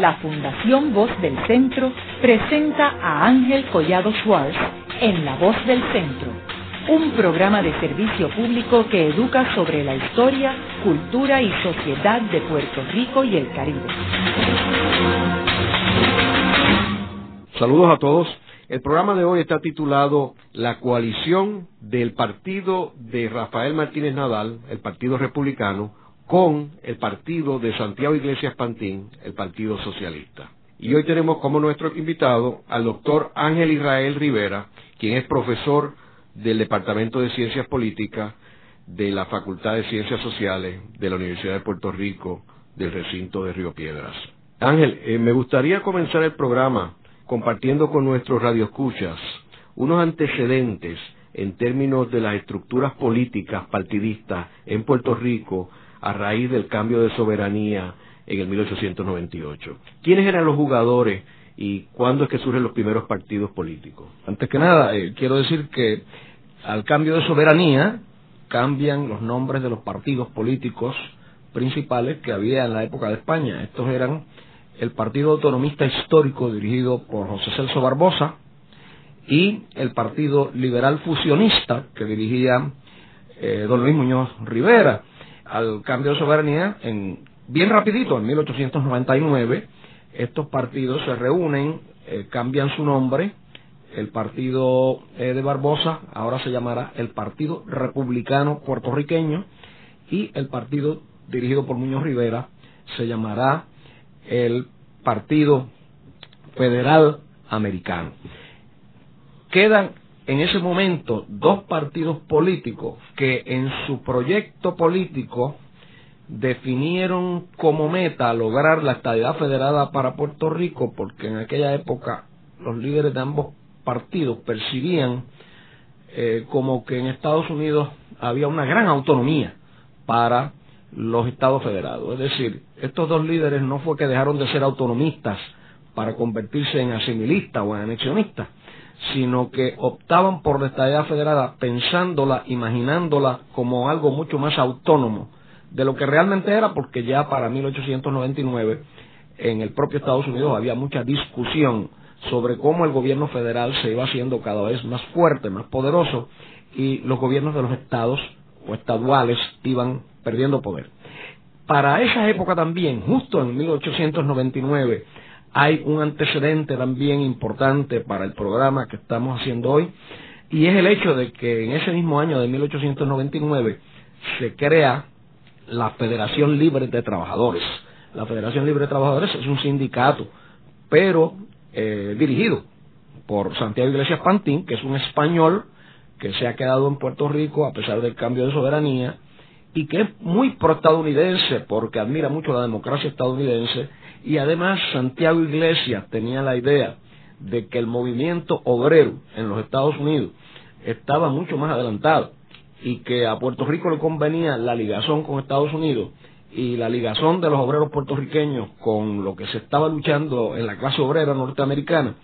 la Fundación Voz del Centro presenta a Ángel Collado Schwartz en La Voz del Centro, un programa de servicio público que educa sobre la historia, cultura y sociedad de Puerto Rico y el Caribe. Saludos a todos. El programa de hoy está titulado La coalición del partido de Rafael Martínez Nadal, el Partido Republicano, con el partido de Santiago Iglesias Pantín, el Partido Socialista. Y hoy tenemos como nuestro invitado al doctor Ángel Israel Rivera, quien es profesor del Departamento de Ciencias Políticas de la Facultad de Ciencias Sociales de la Universidad de Puerto Rico del recinto de Río Piedras. Ángel, eh, me gustaría comenzar el programa compartiendo con nuestros radioescuchas unos antecedentes en términos de las estructuras políticas partidistas en Puerto Rico a raíz del cambio de soberanía en el 1898. ¿Quiénes eran los jugadores y cuándo es que surgen los primeros partidos políticos? Antes que nada, eh, quiero decir que al cambio de soberanía cambian los nombres de los partidos políticos principales que había en la época de España. Estos eran el Partido Autonomista Histórico dirigido por José Celso Barbosa y el Partido Liberal Fusionista que dirigía eh, don Luis Muñoz Rivera al cambio de soberanía, en, bien rapidito, en 1899, estos partidos se reúnen, eh, cambian su nombre, el partido eh, de Barbosa ahora se llamará el Partido Republicano Puertorriqueño y el partido dirigido por Muñoz Rivera se llamará el Partido Federal Americano. Quedan en ese momento dos partidos políticos que en su proyecto político definieron como meta lograr la estabilidad federada para Puerto Rico porque en aquella época los líderes de ambos partidos percibían eh, como que en Estados Unidos había una gran autonomía para los estados federados. Es decir, estos dos líderes no fue que dejaron de ser autonomistas para convertirse en asimilistas o en anexionistas, sino que optaban por la estadía federada pensándola, imaginándola como algo mucho más autónomo de lo que realmente era, porque ya para 1899 en el propio Estados Unidos había mucha discusión sobre cómo el gobierno federal se iba haciendo cada vez más fuerte, más poderoso, y los gobiernos de los estados o estaduales iban perdiendo poder. Para esa época también, justo en 1899, hay un antecedente también importante para el programa que estamos haciendo hoy y es el hecho de que en ese mismo año de 1899 se crea la Federación Libre de Trabajadores. La Federación Libre de Trabajadores es un sindicato, pero eh, dirigido por Santiago Iglesias Pantín, que es un español que se ha quedado en Puerto Rico a pesar del cambio de soberanía y que es muy pro-estadounidense porque admira mucho la democracia estadounidense y además Santiago Iglesias tenía la idea de que el movimiento obrero en los Estados Unidos estaba mucho más adelantado y que a Puerto Rico le convenía la ligazón con Estados Unidos y la ligazón de los obreros puertorriqueños con lo que se estaba luchando en la clase obrera norteamericana,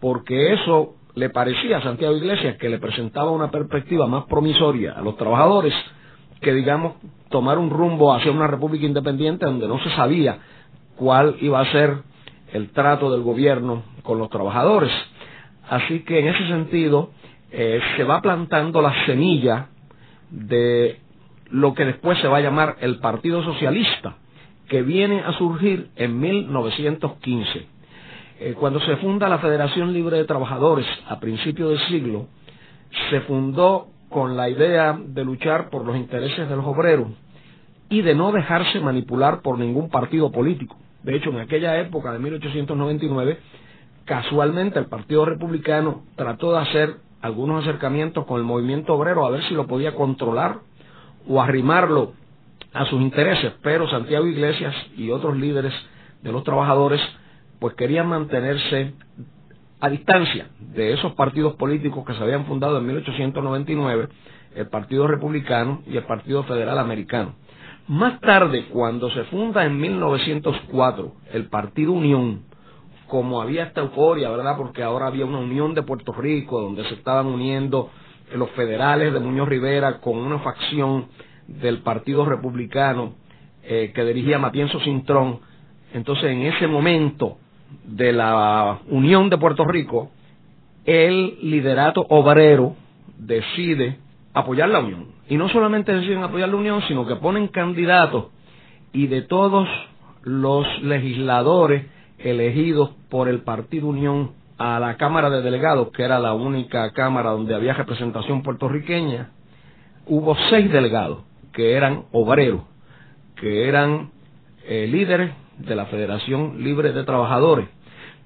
porque eso le parecía a Santiago Iglesias que le presentaba una perspectiva más promisoria a los trabajadores que, digamos, tomar un rumbo hacia una república independiente donde no se sabía cuál iba a ser el trato del gobierno con los trabajadores. Así que en ese sentido eh, se va plantando la semilla de lo que después se va a llamar el Partido Socialista, que viene a surgir en 1915. Eh, cuando se funda la Federación Libre de Trabajadores a principios del siglo, se fundó con la idea de luchar por los intereses de los obreros y de no dejarse manipular por ningún partido político. De hecho, en aquella época de 1899, casualmente el Partido Republicano trató de hacer algunos acercamientos con el movimiento obrero a ver si lo podía controlar o arrimarlo a sus intereses, pero Santiago Iglesias y otros líderes de los trabajadores pues querían mantenerse a distancia de esos partidos políticos que se habían fundado en 1899, el Partido Republicano y el Partido Federal Americano. Más tarde, cuando se funda en 1904 el Partido Unión, como había esta euforia, ¿verdad? Porque ahora había una unión de Puerto Rico donde se estaban uniendo los federales de Muñoz Rivera con una facción del Partido Republicano eh, que dirigía Matienzo Cintrón, Entonces, en ese momento de la Unión de Puerto Rico, el liderato obrero decide apoyar la Unión. Y no solamente deciden apoyar la Unión, sino que ponen candidatos y de todos los legisladores elegidos por el Partido Unión a la Cámara de Delegados, que era la única Cámara donde había representación puertorriqueña, hubo seis delegados que eran obreros, que eran eh, líderes de la Federación Libre de Trabajadores.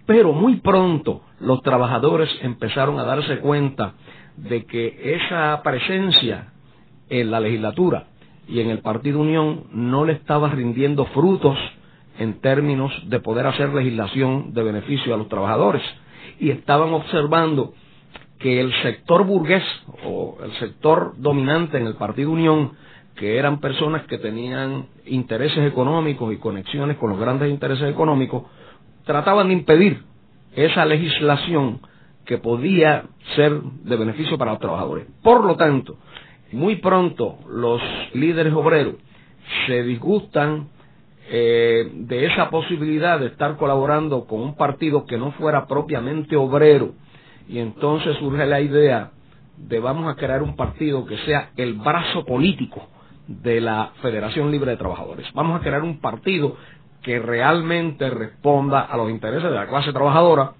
Pero muy pronto los trabajadores empezaron a darse cuenta de que esa presencia en la legislatura y en el Partido Unión no le estaba rindiendo frutos en términos de poder hacer legislación de beneficio a los trabajadores. Y estaban observando que el sector burgués o el sector dominante en el Partido Unión, que eran personas que tenían intereses económicos y conexiones con los grandes intereses económicos, trataban de impedir esa legislación que podía ser de beneficio para los trabajadores. Por lo tanto, muy pronto los líderes obreros se disgustan eh, de esa posibilidad de estar colaborando con un partido que no fuera propiamente obrero y entonces surge la idea de vamos a crear un partido que sea el brazo político de la Federación Libre de Trabajadores. Vamos a crear un partido que realmente responda a los intereses de la clase trabajadora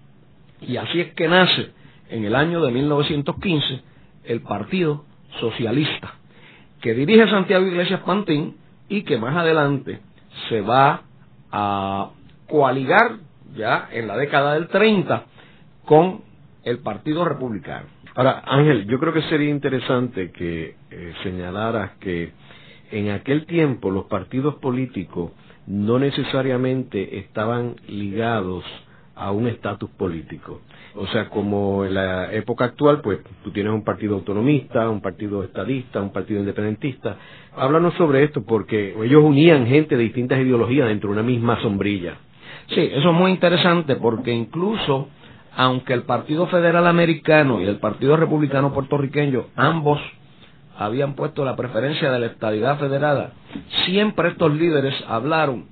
y así es que nace en el año de 1915 el Partido Socialista, que dirige Santiago Iglesias Pantín y que más adelante se va a coaligar ya en la década del 30 con el Partido Republicano. Ahora, Ángel, yo creo que sería interesante que eh, señalaras que en aquel tiempo los partidos políticos no necesariamente estaban ligados a un estatus político. O sea, como en la época actual, pues tú tienes un partido autonomista, un partido estadista, un partido independentista. Háblanos sobre esto, porque ellos unían gente de distintas ideologías dentro de una misma sombrilla. Sí, eso es muy interesante, porque incluso, aunque el Partido Federal Americano y el Partido Republicano Puertorriqueño, ambos habían puesto la preferencia de la estadidad federada, siempre estos líderes hablaron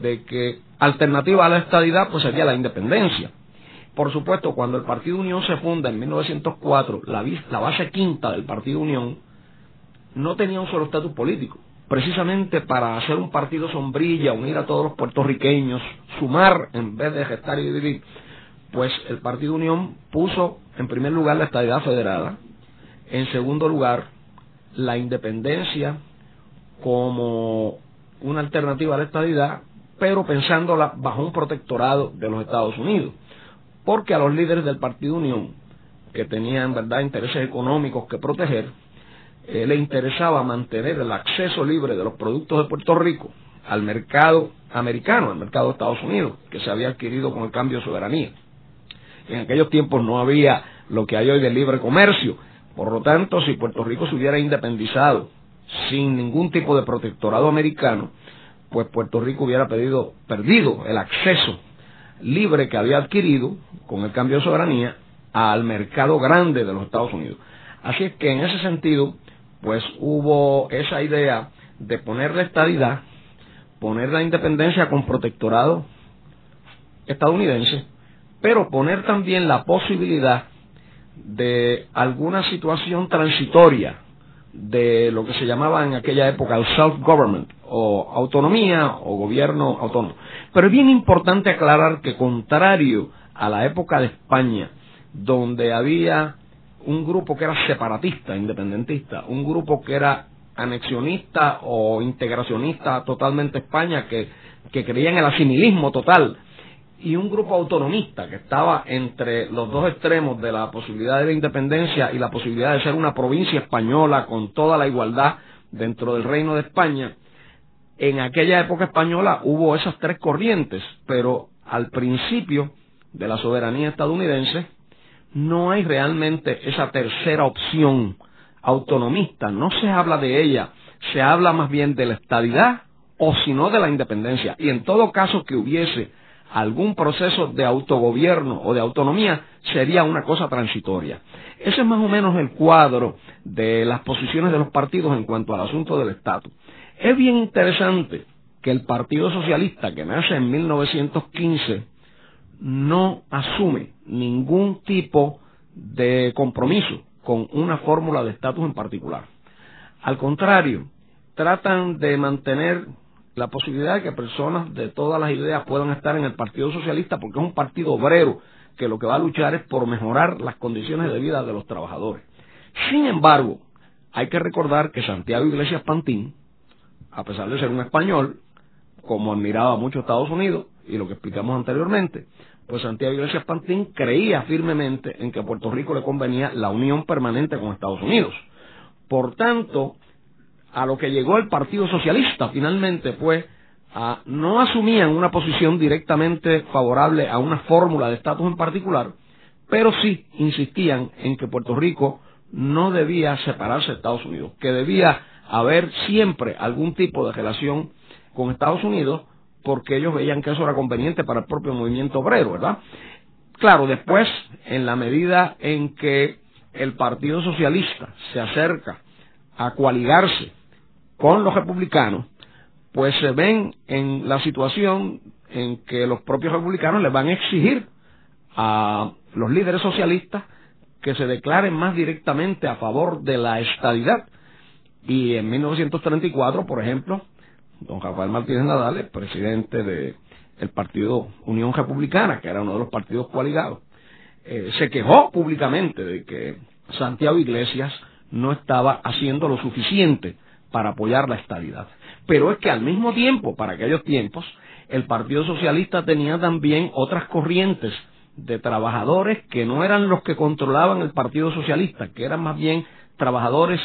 de que alternativa a la estadidad pues sería la independencia. Por supuesto, cuando el Partido Unión se funda en 1904, la, la base quinta del Partido Unión no tenía un solo estatus político. Precisamente para hacer un partido sombrilla, unir a todos los puertorriqueños, sumar en vez de gestar y dividir, pues el Partido Unión puso en primer lugar la estadidad federada, en segundo lugar la independencia como una alternativa a la estadidad, pero pensándola bajo un protectorado de los Estados Unidos. Porque a los líderes del Partido Unión, que tenían verdad intereses económicos que proteger, eh, le interesaba mantener el acceso libre de los productos de Puerto Rico al mercado americano, al mercado de Estados Unidos, que se había adquirido con el cambio de soberanía. En aquellos tiempos no había lo que hay hoy de libre comercio, por lo tanto, si Puerto Rico se hubiera independizado sin ningún tipo de protectorado americano, pues Puerto Rico hubiera perdido el acceso libre que había adquirido con el cambio de soberanía al mercado grande de los Estados Unidos. Así es que en ese sentido, pues hubo esa idea de poner la estadidad, poner la independencia con protectorado estadounidense, pero poner también la posibilidad de alguna situación transitoria de lo que se llamaba en aquella época el self-government, o autonomía o gobierno autónomo. Pero es bien importante aclarar que contrario a la época de España, donde había un grupo que era separatista, independentista, un grupo que era anexionista o integracionista totalmente España, que, que creía en el asimilismo total, y un grupo autonomista que estaba entre los dos extremos de la posibilidad de la independencia y la posibilidad de ser una provincia española con toda la igualdad dentro del reino de España, en aquella época española hubo esas tres corrientes, pero al principio de la soberanía estadounidense no hay realmente esa tercera opción autonomista, no se habla de ella, se habla más bien de la estadidad o si no de la independencia. Y en todo caso que hubiese algún proceso de autogobierno o de autonomía sería una cosa transitoria. Ese es más o menos el cuadro de las posiciones de los partidos en cuanto al asunto del estatus. Es bien interesante que el Partido Socialista, que nace en 1915, no asume ningún tipo de compromiso con una fórmula de estatus en particular. Al contrario, tratan de mantener la posibilidad de que personas de todas las ideas puedan estar en el Partido Socialista porque es un partido obrero que lo que va a luchar es por mejorar las condiciones de vida de los trabajadores. Sin embargo, hay que recordar que Santiago Iglesias Pantín, a pesar de ser un español, como admiraba mucho Estados Unidos, y lo que explicamos anteriormente, pues Santiago Iglesias Pantín creía firmemente en que a Puerto Rico le convenía la unión permanente con Estados Unidos. Por tanto, a lo que llegó el Partido Socialista finalmente fue a, no asumían una posición directamente favorable a una fórmula de estatus en particular, pero sí insistían en que Puerto Rico no debía separarse de Estados Unidos, que debía haber siempre algún tipo de relación con Estados Unidos porque ellos veían que eso era conveniente para el propio movimiento obrero, ¿verdad? Claro, después, en la medida en que el Partido Socialista se acerca a coaligarse con los republicanos, pues se ven en la situación en que los propios republicanos les van a exigir a los líderes socialistas que se declaren más directamente a favor de la estadidad. Y en 1934, por ejemplo, don Rafael Martínez Nadal, presidente del partido Unión Republicana, que era uno de los partidos coaligados, eh, se quejó públicamente de que Santiago Iglesias no estaba haciendo lo suficiente para apoyar la estabilidad. Pero es que al mismo tiempo, para aquellos tiempos, el Partido Socialista tenía también otras corrientes de trabajadores que no eran los que controlaban el Partido Socialista, que eran más bien trabajadores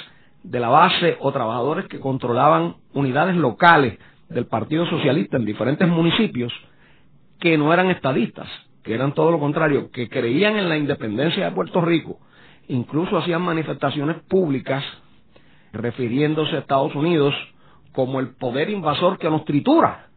de la base o trabajadores que controlaban unidades locales del Partido Socialista en diferentes municipios que no eran estadistas, que eran todo lo contrario, que creían en la independencia de Puerto Rico, incluso hacían manifestaciones públicas refiriéndose a Estados Unidos como el poder invasor que nos tritura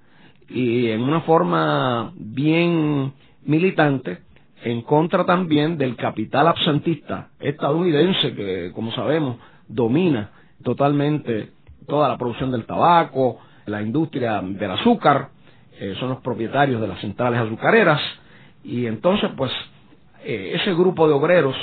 y en una forma bien militante en contra también del capital absentista estadounidense que, como sabemos, domina totalmente toda la producción del tabaco, la industria del azúcar, eh, son los propietarios de las centrales azucareras y entonces pues eh, ese grupo de obreros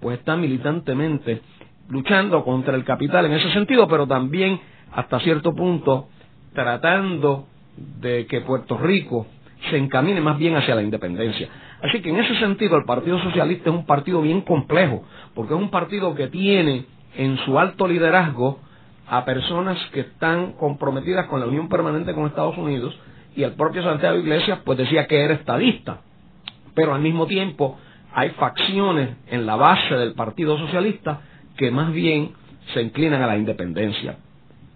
pues está militantemente luchando contra el capital en ese sentido, pero también hasta cierto punto tratando de que Puerto Rico se encamine más bien hacia la independencia. Así que en ese sentido el Partido Socialista es un partido bien complejo, porque es un partido que tiene en su alto liderazgo a personas que están comprometidas con la unión permanente con Estados Unidos y el propio Santiago Iglesias pues decía que era estadista, pero al mismo tiempo hay facciones en la base del Partido Socialista que más bien se inclinan a la independencia.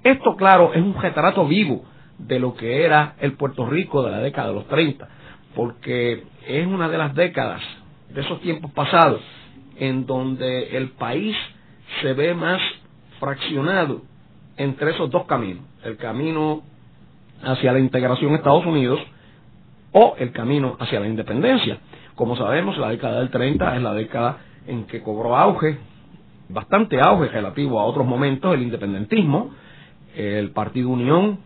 Esto, claro, es un retrato vivo de lo que era el Puerto Rico de la década de los 30, porque es una de las décadas de esos tiempos pasados en donde el país se ve más fraccionado entre esos dos caminos, el camino hacia la integración a Estados Unidos o el camino hacia la independencia. Como sabemos, la década del 30 es la década en que cobró auge, bastante auge relativo a otros momentos, el independentismo, el Partido Unión,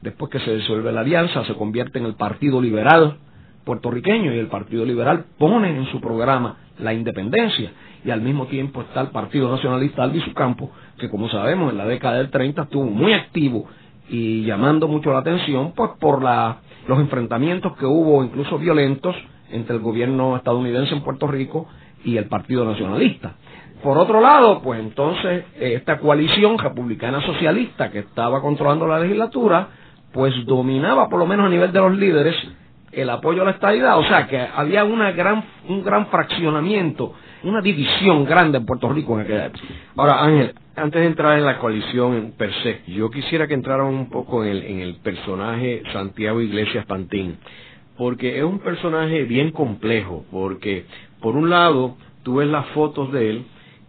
después que se disuelve la alianza, se convierte en el Partido Liberal puertorriqueño y el Partido Liberal pone en su programa la independencia y al mismo tiempo está el Partido Nacionalista Albizu Campo, que como sabemos en la década del 30 estuvo muy activo y llamando mucho la atención pues por la, los enfrentamientos que hubo incluso violentos entre el gobierno estadounidense en Puerto Rico y el Partido Nacionalista. Por otro lado, pues entonces esta coalición republicana socialista que estaba controlando la legislatura, pues dominaba por lo menos a nivel de los líderes el apoyo a la estabilidad, o sea que había una gran, un gran fraccionamiento, una división grande en Puerto Rico en aquella época. Ahora, Ángel, antes de entrar en la coalición per se, yo quisiera que entraran un poco en el, en el personaje Santiago Iglesias Pantín, porque es un personaje bien complejo, porque por un lado tú ves las fotos de él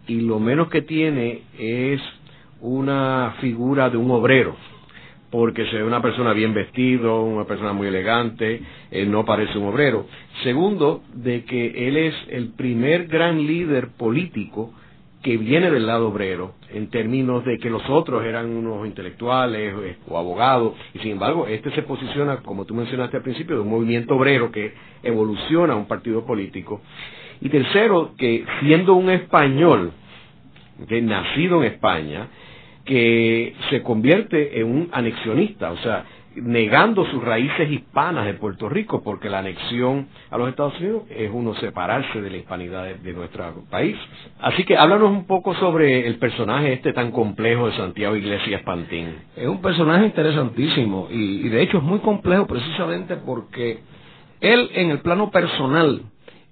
y lo menos que tiene es una figura de un obrero, porque se ve una persona bien vestido, una persona muy elegante, él no parece un obrero. Segundo, de que él es el primer gran líder político que viene del lado obrero, en términos de que los otros eran unos intelectuales eh, o abogados, y sin embargo, este se posiciona, como tú mencionaste al principio, de un movimiento obrero que evoluciona a un partido político. Y tercero, que siendo un español, que nacido en España, que se convierte en un anexionista, o sea, negando sus raíces hispanas de Puerto Rico, porque la anexión a los Estados Unidos es uno separarse de la hispanidad de, nuestro país. Así que háblanos un poco sobre el personaje este tan complejo de Santiago Iglesias Pantín. Es un personaje interesantísimo y, y de hecho es muy complejo precisamente porque él en el plano personal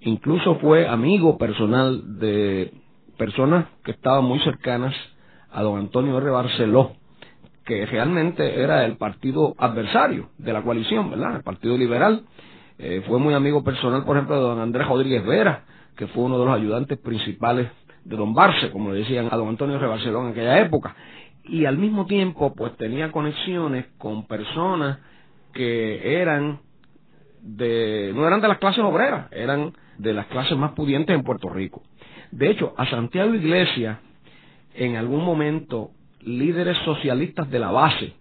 incluso fue amigo personal de personas que estaban muy cercanas a don Antonio R. Barceló que realmente era el partido adversario de la coalición, ¿verdad? El Partido Liberal. Eh, fue muy amigo personal, por ejemplo, de don Andrés Rodríguez Vera, que fue uno de los ayudantes principales de don Barce, como le decían a don Antonio Rebarceló en aquella época. Y al mismo tiempo, pues tenía conexiones con personas que eran de, no eran de las clases obreras, eran de las clases más pudientes en Puerto Rico. De hecho, a Santiago Iglesias, en algún momento, líderes socialistas de la base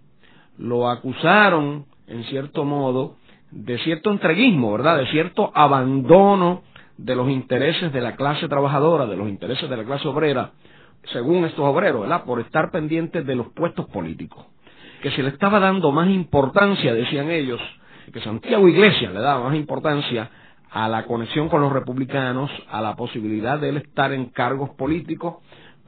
lo acusaron, en cierto modo, de cierto entreguismo, ¿verdad? De cierto abandono de los intereses de la clase trabajadora, de los intereses de la clase obrera, según estos obreros, ¿verdad? Por estar pendientes de los puestos políticos. Que se le estaba dando más importancia, decían ellos, que Santiago Iglesias le daba más importancia a la conexión con los republicanos, a la posibilidad de él estar en cargos políticos,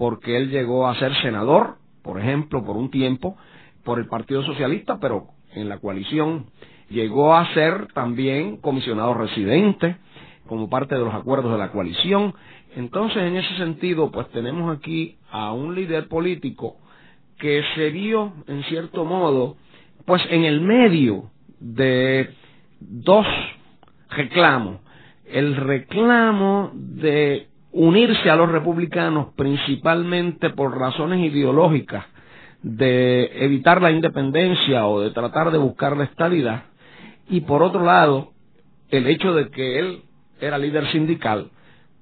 porque él llegó a ser senador por ejemplo, por un tiempo, por el Partido Socialista, pero en la coalición llegó a ser también comisionado residente como parte de los acuerdos de la coalición. Entonces, en ese sentido, pues tenemos aquí a un líder político que se vio, en cierto modo, pues en el medio de dos reclamos. El reclamo de unirse a los republicanos principalmente por razones ideológicas de evitar la independencia o de tratar de buscar la estabilidad y por otro lado el hecho de que él era líder sindical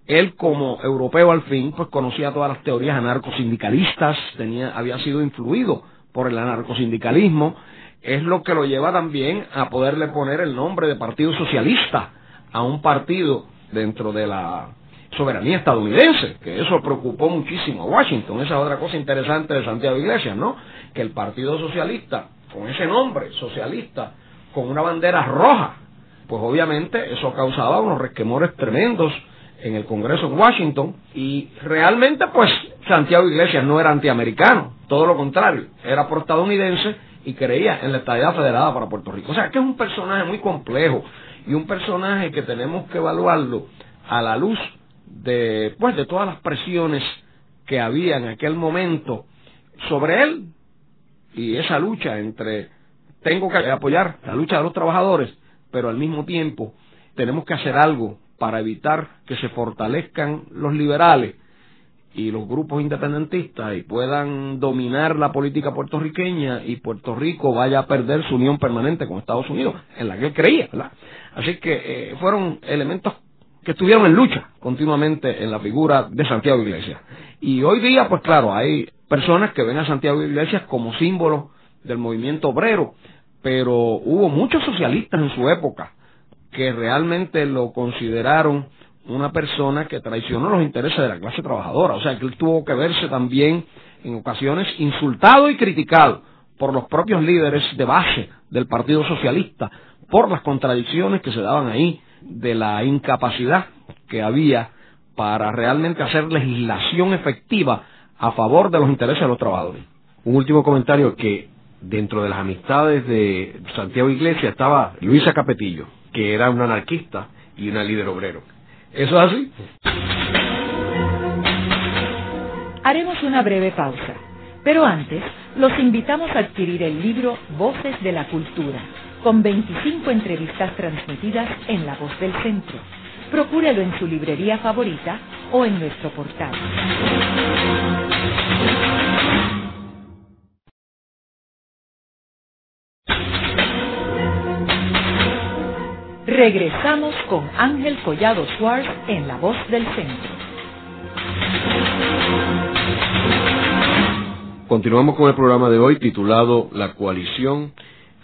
él como europeo al fin pues conocía todas las teorías anarcosindicalistas tenía había sido influido por el anarcosindicalismo es lo que lo lleva también a poderle poner el nombre de Partido Socialista a un partido dentro de la soberanía estadounidense, que eso preocupó muchísimo a Washington. Esa es otra cosa interesante de Santiago Iglesias, ¿no? Que el Partido Socialista, con ese nombre, socialista, con una bandera roja, pues obviamente eso causaba unos resquemores tremendos en el Congreso en Washington y realmente pues Santiago Iglesias no era antiamericano, todo lo contrario, era por estadounidense y creía en la estadidad federada para Puerto Rico. O sea que es un personaje muy complejo y un personaje que tenemos que evaluarlo a la luz de, pues, de todas las presiones que había en aquel momento sobre él y esa lucha entre tengo que apoyar la lucha de los trabajadores, pero al mismo tiempo tenemos que hacer algo para evitar que se fortalezcan los liberales y los grupos independentistas y puedan dominar la política puertorriqueña y Puerto Rico vaya a perder su unión permanente con Estados Unidos, en la que él creía, ¿verdad? Así que eh, fueron elementos que estuvieron en lucha continuamente en la figura de Santiago Iglesias. Y hoy día, pues claro, hay personas que ven a Santiago Iglesias como símbolo del movimiento obrero, pero hubo muchos socialistas en su época que realmente lo consideraron una persona que traicionó los intereses de la clase trabajadora. O sea, que él tuvo que verse también en ocasiones insultado y criticado por los propios líderes de base del Partido Socialista por las contradicciones que se daban ahí de la incapacidad que había para realmente hacer legislación efectiva a favor de los intereses de los trabajadores. Un último comentario que dentro de las amistades de Santiago Iglesias estaba Luisa Capetillo, que era una anarquista y una líder obrero. ¿Eso es así? Haremos una breve pausa, pero antes los invitamos a adquirir el libro Voces de la Cultura con 25 entrevistas transmitidas en La Voz del Centro. Procúrelo en su librería favorita o en nuestro portal. Regresamos con Ángel Collado Schwartz en La Voz del Centro. Continuamos con el programa de hoy titulado La coalición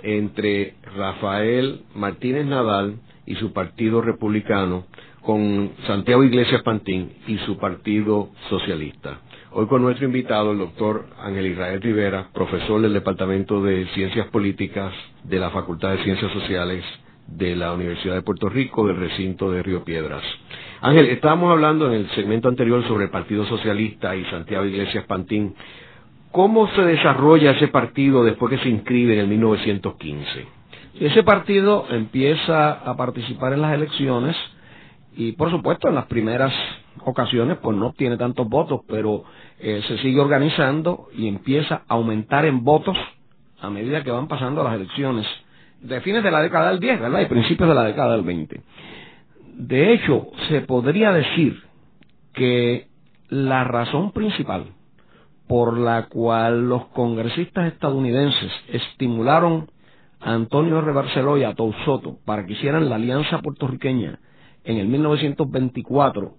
entre Rafael Martínez Nadal y su partido republicano con Santiago Iglesias Pantín y su partido socialista. Hoy con nuestro invitado, el doctor Ángel Israel Rivera, profesor del Departamento de Ciencias Políticas de la Facultad de Ciencias Sociales de la Universidad de Puerto Rico, del recinto de Río Piedras. Ángel, estábamos hablando en el segmento anterior sobre el Partido Socialista y Santiago Iglesias Pantín. ¿Cómo se desarrolla ese partido después que se inscribe en el 1915? Ese partido empieza a participar en las elecciones y por supuesto en las primeras ocasiones pues no obtiene tantos votos, pero eh, se sigue organizando y empieza a aumentar en votos a medida que van pasando las elecciones de fines de la década del 10, ¿verdad? Y principios de la década del 20. De hecho, se podría decir que la razón principal por la cual los congresistas estadounidenses estimularon a Antonio R. Barceló y a Soto para que hicieran la alianza puertorriqueña en el 1924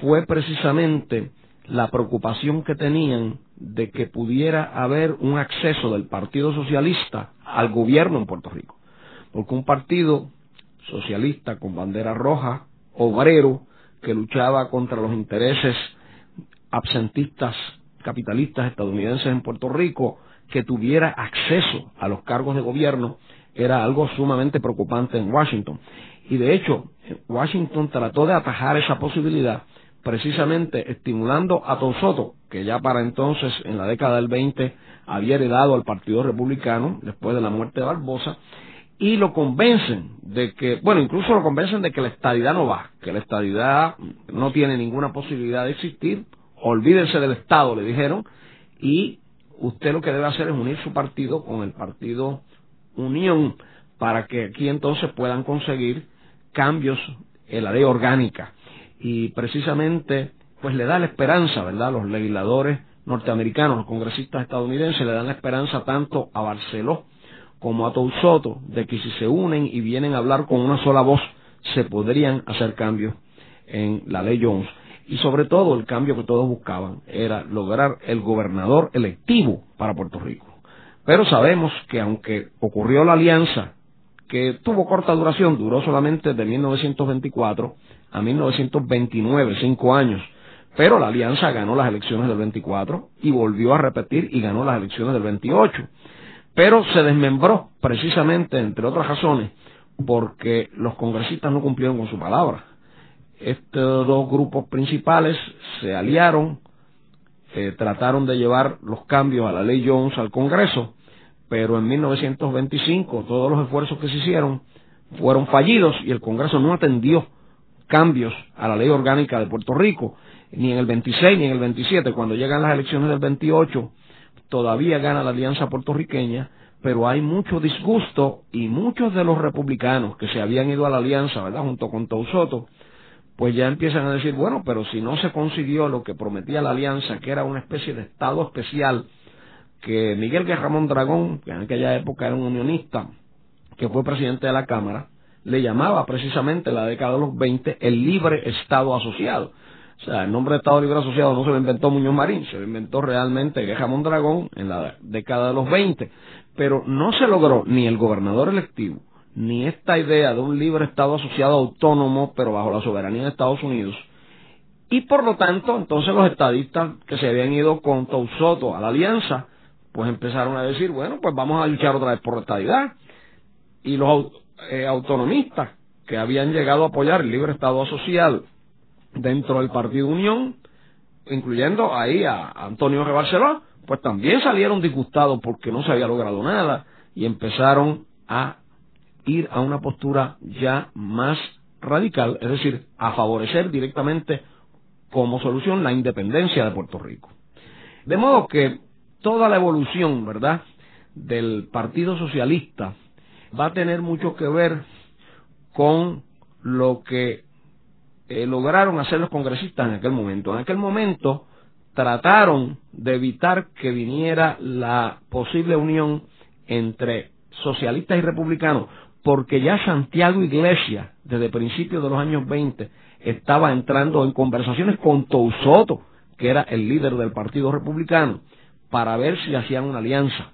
fue precisamente la preocupación que tenían de que pudiera haber un acceso del Partido Socialista al gobierno en Puerto Rico. Porque un partido socialista con bandera roja, obrero, que luchaba contra los intereses absentistas capitalistas estadounidenses en Puerto Rico que tuviera acceso a los cargos de gobierno era algo sumamente preocupante en Washington. Y de hecho, Washington trató de atajar esa posibilidad precisamente estimulando a Tom Soto, que ya para entonces, en la década del 20, había heredado al Partido Republicano después de la muerte de Barbosa, y lo convencen de que, bueno, incluso lo convencen de que la estadidad no va, que la estadidad no tiene ninguna posibilidad de existir, olvídense del Estado, le dijeron, y usted lo que debe hacer es unir su partido con el partido Unión para que aquí entonces puedan conseguir cambios en la ley orgánica. Y precisamente, pues le da la esperanza, ¿verdad? Los legisladores norteamericanos, los congresistas estadounidenses, le dan la esperanza tanto a Barceló como a Soto de que si se unen y vienen a hablar con una sola voz, se podrían hacer cambios en la ley Jones. Y sobre todo el cambio que todos buscaban era lograr el gobernador electivo para Puerto Rico. Pero sabemos que aunque ocurrió la alianza, que tuvo corta duración, duró solamente de 1924 a 1929, cinco años, pero la alianza ganó las elecciones del 24 y volvió a repetir y ganó las elecciones del 28. Pero se desmembró precisamente, entre otras razones, porque los congresistas no cumplieron con su palabra estos dos grupos principales se aliaron, eh, trataron de llevar los cambios a la ley Jones al Congreso, pero en 1925 todos los esfuerzos que se hicieron fueron fallidos y el Congreso no atendió cambios a la ley orgánica de Puerto Rico, ni en el 26 ni en el 27. Cuando llegan las elecciones del 28, todavía gana la alianza puertorriqueña, pero hay mucho disgusto y muchos de los republicanos que se habían ido a la alianza, ¿verdad?, junto con Tausoto, pues ya empiezan a decir, bueno, pero si no se consiguió lo que prometía la alianza, que era una especie de Estado especial, que Miguel Guerramón Dragón, que en aquella época era un unionista, que fue presidente de la Cámara, le llamaba precisamente en la década de los 20 el libre Estado asociado. O sea, el nombre de Estado Libre Asociado no se lo inventó Muñoz Marín, se lo inventó realmente Guerramón Dragón en la década de los 20. Pero no se logró ni el gobernador electivo, ni esta idea de un libre Estado asociado autónomo, pero bajo la soberanía de Estados Unidos. Y por lo tanto, entonces los estadistas que se habían ido con Soto a la alianza, pues empezaron a decir, bueno, pues vamos a luchar otra vez por la estadidad. Y los eh, autonomistas que habían llegado a apoyar el libre Estado asociado dentro del Partido Unión, incluyendo ahí a Antonio G. Barceló, pues también salieron disgustados porque no se había logrado nada y empezaron a ir a una postura ya más radical, es decir, a favorecer directamente como solución la independencia de Puerto Rico. De modo que toda la evolución, ¿verdad?, del Partido Socialista va a tener mucho que ver con lo que eh, lograron hacer los congresistas en aquel momento. En aquel momento trataron de evitar que viniera la posible unión entre socialistas y republicanos, porque ya Santiago Iglesias, desde principios de los años 20, estaba entrando en conversaciones con Tousoto, que era el líder del Partido Republicano, para ver si hacían una alianza.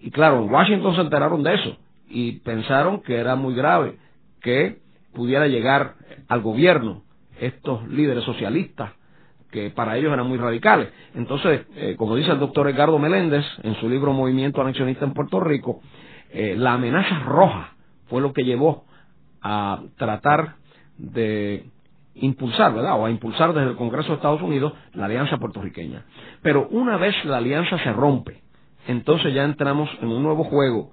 Y claro, en Washington se enteraron de eso y pensaron que era muy grave que pudiera llegar al gobierno estos líderes socialistas que para ellos eran muy radicales. Entonces, eh, como dice el doctor Edgardo Meléndez en su libro Movimiento Anexionista en Puerto Rico, eh, la amenaza roja fue lo que llevó a tratar de impulsar, ¿verdad? O a impulsar desde el Congreso de Estados Unidos la alianza puertorriqueña. Pero una vez la alianza se rompe, entonces ya entramos en un nuevo juego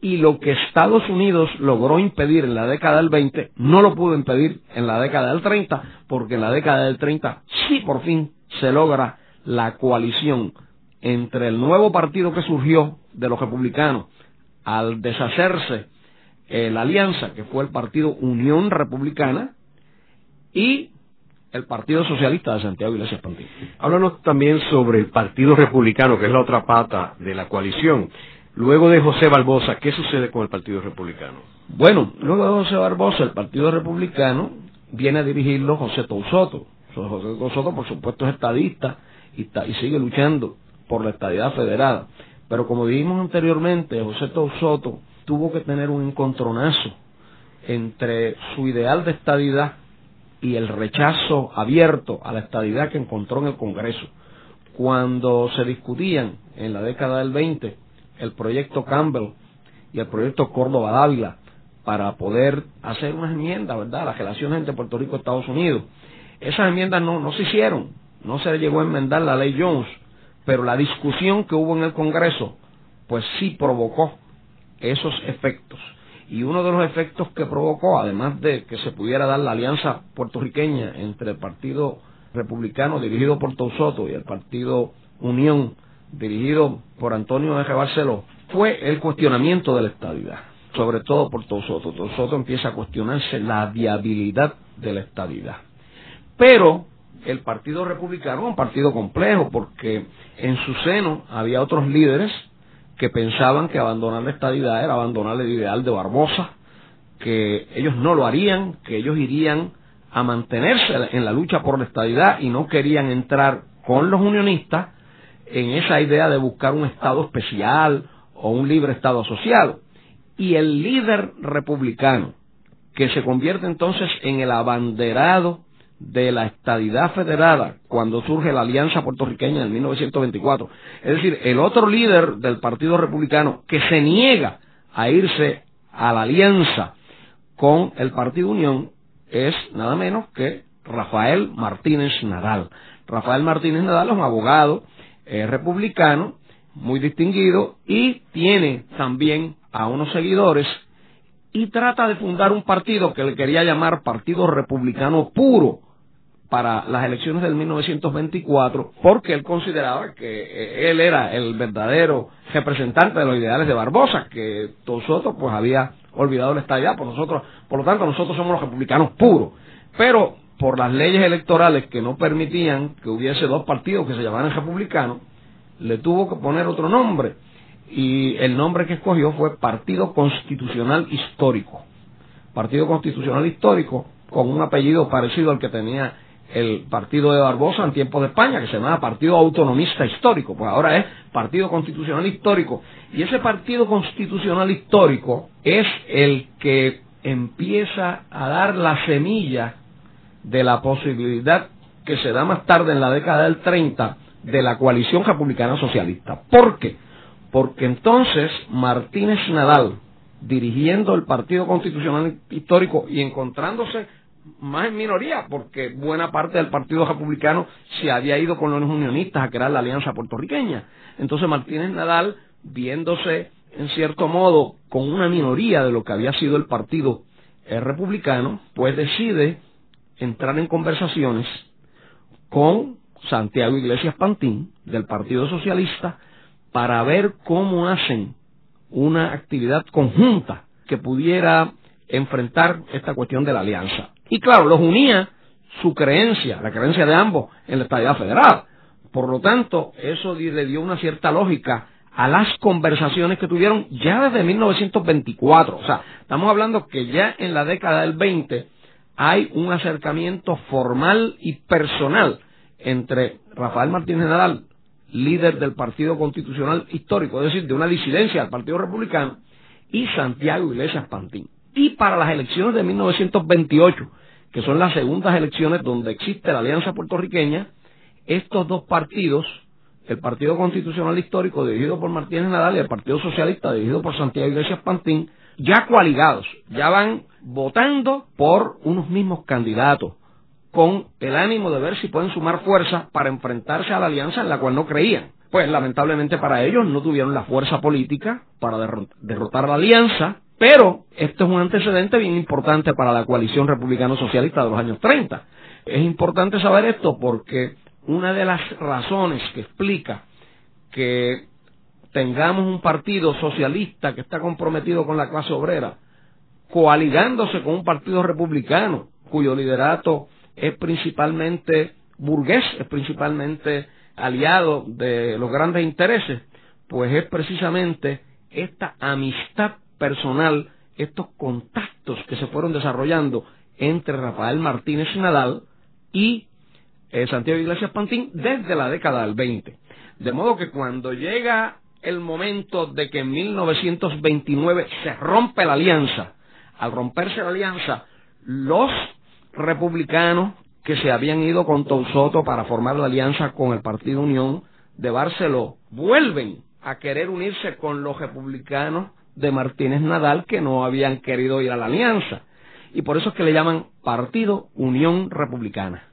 y lo que Estados Unidos logró impedir en la década del 20 no lo pudo impedir en la década del 30 porque en la década del 30 sí por fin se logra la coalición entre el nuevo partido que surgió de los republicanos al deshacerse eh, la alianza que fue el partido Unión Republicana y el Partido Socialista de Santiago Iglesias Pantín. Háblanos también sobre el Partido Republicano, que es la otra pata de la coalición. Luego de José Barbosa, ¿qué sucede con el Partido Republicano? Bueno, luego de José Barbosa, el Partido Republicano viene a dirigirlo José Tousoto. José Tousoto, por supuesto, es estadista y, y sigue luchando por la estadidad federada. Pero como dijimos anteriormente, José Tousoto tuvo que tener un encontronazo entre su ideal de estadidad y el rechazo abierto a la estadidad que encontró en el Congreso. Cuando se discutían en la década del 20 el proyecto Campbell y el proyecto Córdoba Dávila para poder hacer unas enmiendas, ¿verdad?, las relaciones entre Puerto Rico y Estados Unidos. Esas enmiendas no, no se hicieron, no se llegó a enmendar la ley Jones, pero la discusión que hubo en el Congreso, pues sí provocó esos efectos. Y uno de los efectos que provocó, además de que se pudiera dar la alianza puertorriqueña entre el Partido Republicano dirigido por Tousoto y el Partido Unión dirigido por Antonio Eje Barceló, fue el cuestionamiento de la estadidad, sobre todo por Tousoto. Tousoto empieza a cuestionarse la viabilidad de la estadidad. Pero el Partido Republicano un partido complejo porque en su seno había otros líderes que pensaban que abandonar la estadidad era abandonar el ideal de Barbosa, que ellos no lo harían, que ellos irían a mantenerse en la lucha por la estadidad y no querían entrar con los unionistas en esa idea de buscar un Estado especial o un libre Estado asociado. Y el líder republicano, que se convierte entonces en el abanderado de la estadidad federada cuando surge la Alianza Puertorriqueña en 1924. Es decir, el otro líder del Partido Republicano que se niega a irse a la alianza con el Partido Unión es nada menos que Rafael Martínez Nadal. Rafael Martínez Nadal es un abogado eh, republicano muy distinguido y tiene también a unos seguidores y trata de fundar un partido que le quería llamar Partido Republicano Puro para las elecciones del 1924 porque él consideraba que eh, él era el verdadero representante de los ideales de Barbosa, que nosotros pues había olvidado la estadía, por nosotros, por lo tanto nosotros somos los republicanos puros. Pero por las leyes electorales que no permitían que hubiese dos partidos que se llamaran republicanos, le tuvo que poner otro nombre y el nombre que escogió fue Partido Constitucional Histórico. Partido Constitucional Histórico con un apellido parecido al que tenía el partido de Barbosa en tiempos de España, que se llamaba Partido Autonomista Histórico, pues ahora es Partido Constitucional Histórico. Y ese Partido Constitucional Histórico es el que empieza a dar la semilla de la posibilidad que se da más tarde en la década del 30 de la coalición republicana socialista. ¿Por qué? Porque entonces Martínez Nadal, dirigiendo el Partido Constitucional Histórico y encontrándose más en minoría, porque buena parte del Partido Republicano se había ido con los unionistas a crear la Alianza Puertorriqueña. Entonces Martínez Nadal, viéndose en cierto modo con una minoría de lo que había sido el Partido Republicano, pues decide entrar en conversaciones con Santiago Iglesias Pantín del Partido Socialista para ver cómo hacen una actividad conjunta que pudiera enfrentar esta cuestión de la alianza. Y claro, los unía su creencia, la creencia de ambos en la estabilidad federal. Por lo tanto, eso le dio una cierta lógica a las conversaciones que tuvieron ya desde 1924. O sea, estamos hablando que ya en la década del 20 hay un acercamiento formal y personal entre Rafael Martínez Nadal, líder del Partido Constitucional Histórico, es decir, de una disidencia del Partido Republicano, y Santiago Iglesias Pantín. Y para las elecciones de 1928, que son las segundas elecciones donde existe la alianza puertorriqueña, estos dos partidos, el Partido Constitucional Histórico dirigido por Martínez Nadal y el Partido Socialista dirigido por Santiago Iglesias Pantín, ya coaligados, ya van votando por unos mismos candidatos, con el ánimo de ver si pueden sumar fuerza para enfrentarse a la alianza en la cual no creían. Pues lamentablemente para ellos no tuvieron la fuerza política para derrotar la alianza, pero esto es un antecedente bien importante para la coalición republicano-socialista de los años 30. Es importante saber esto porque una de las razones que explica que tengamos un partido socialista que está comprometido con la clase obrera, coaligándose con un partido republicano cuyo liderato es principalmente burgués, es principalmente aliado de los grandes intereses, pues es precisamente esta amistad personal, estos contactos que se fueron desarrollando entre Rafael Martínez Nadal y eh, Santiago Iglesias Pantín desde la década del 20. De modo que cuando llega el momento de que en 1929 se rompe la alianza, al romperse la alianza, los republicanos que se habían ido con Soto para formar la alianza con el Partido Unión de Barceló vuelven a querer unirse con los republicanos de Martínez Nadal que no habían querido ir a la alianza. Y por eso es que le llaman Partido Unión Republicana.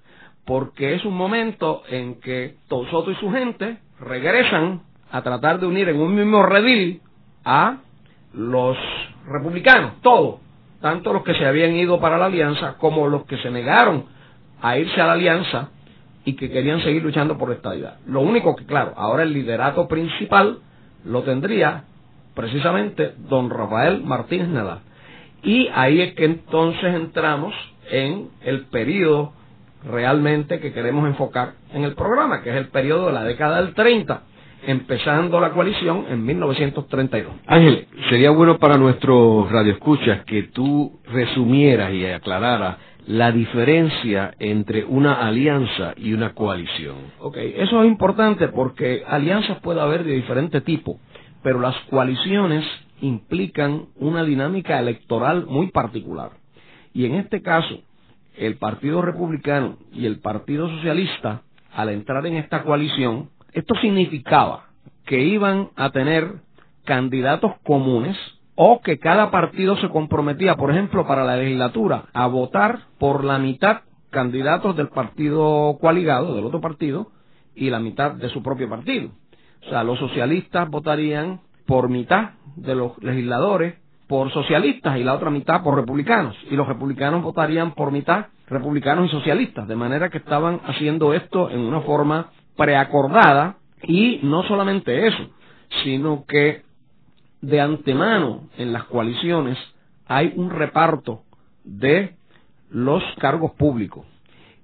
Porque es un momento en que Soto y su gente regresan a tratar de unir en un mismo redil a los republicanos, todos, tanto los que se habían ido para la alianza como los que se negaron a irse a la alianza y que querían seguir luchando por la estabilidad. Lo único que, claro, ahora el liderato principal lo tendría precisamente don Rafael Martínez Nadal. Y ahí es que entonces entramos en el periodo realmente que queremos enfocar en el programa, que es el periodo de la década del 30, empezando la coalición en 1932. Ángel, sería bueno para nuestros radioescuchas que tú resumieras y aclararas la diferencia entre una alianza y una coalición. Ok, eso es importante porque alianzas puede haber de diferente tipo pero las coaliciones implican una dinámica electoral muy particular. Y en este caso, el Partido Republicano y el Partido Socialista, al entrar en esta coalición, esto significaba que iban a tener candidatos comunes o que cada partido se comprometía, por ejemplo, para la legislatura, a votar por la mitad candidatos del partido coaligado, del otro partido, y la mitad de su propio partido. O sea, los socialistas votarían por mitad de los legisladores por socialistas y la otra mitad por republicanos. Y los republicanos votarían por mitad republicanos y socialistas. De manera que estaban haciendo esto en una forma preacordada y no solamente eso, sino que de antemano en las coaliciones hay un reparto de los cargos públicos.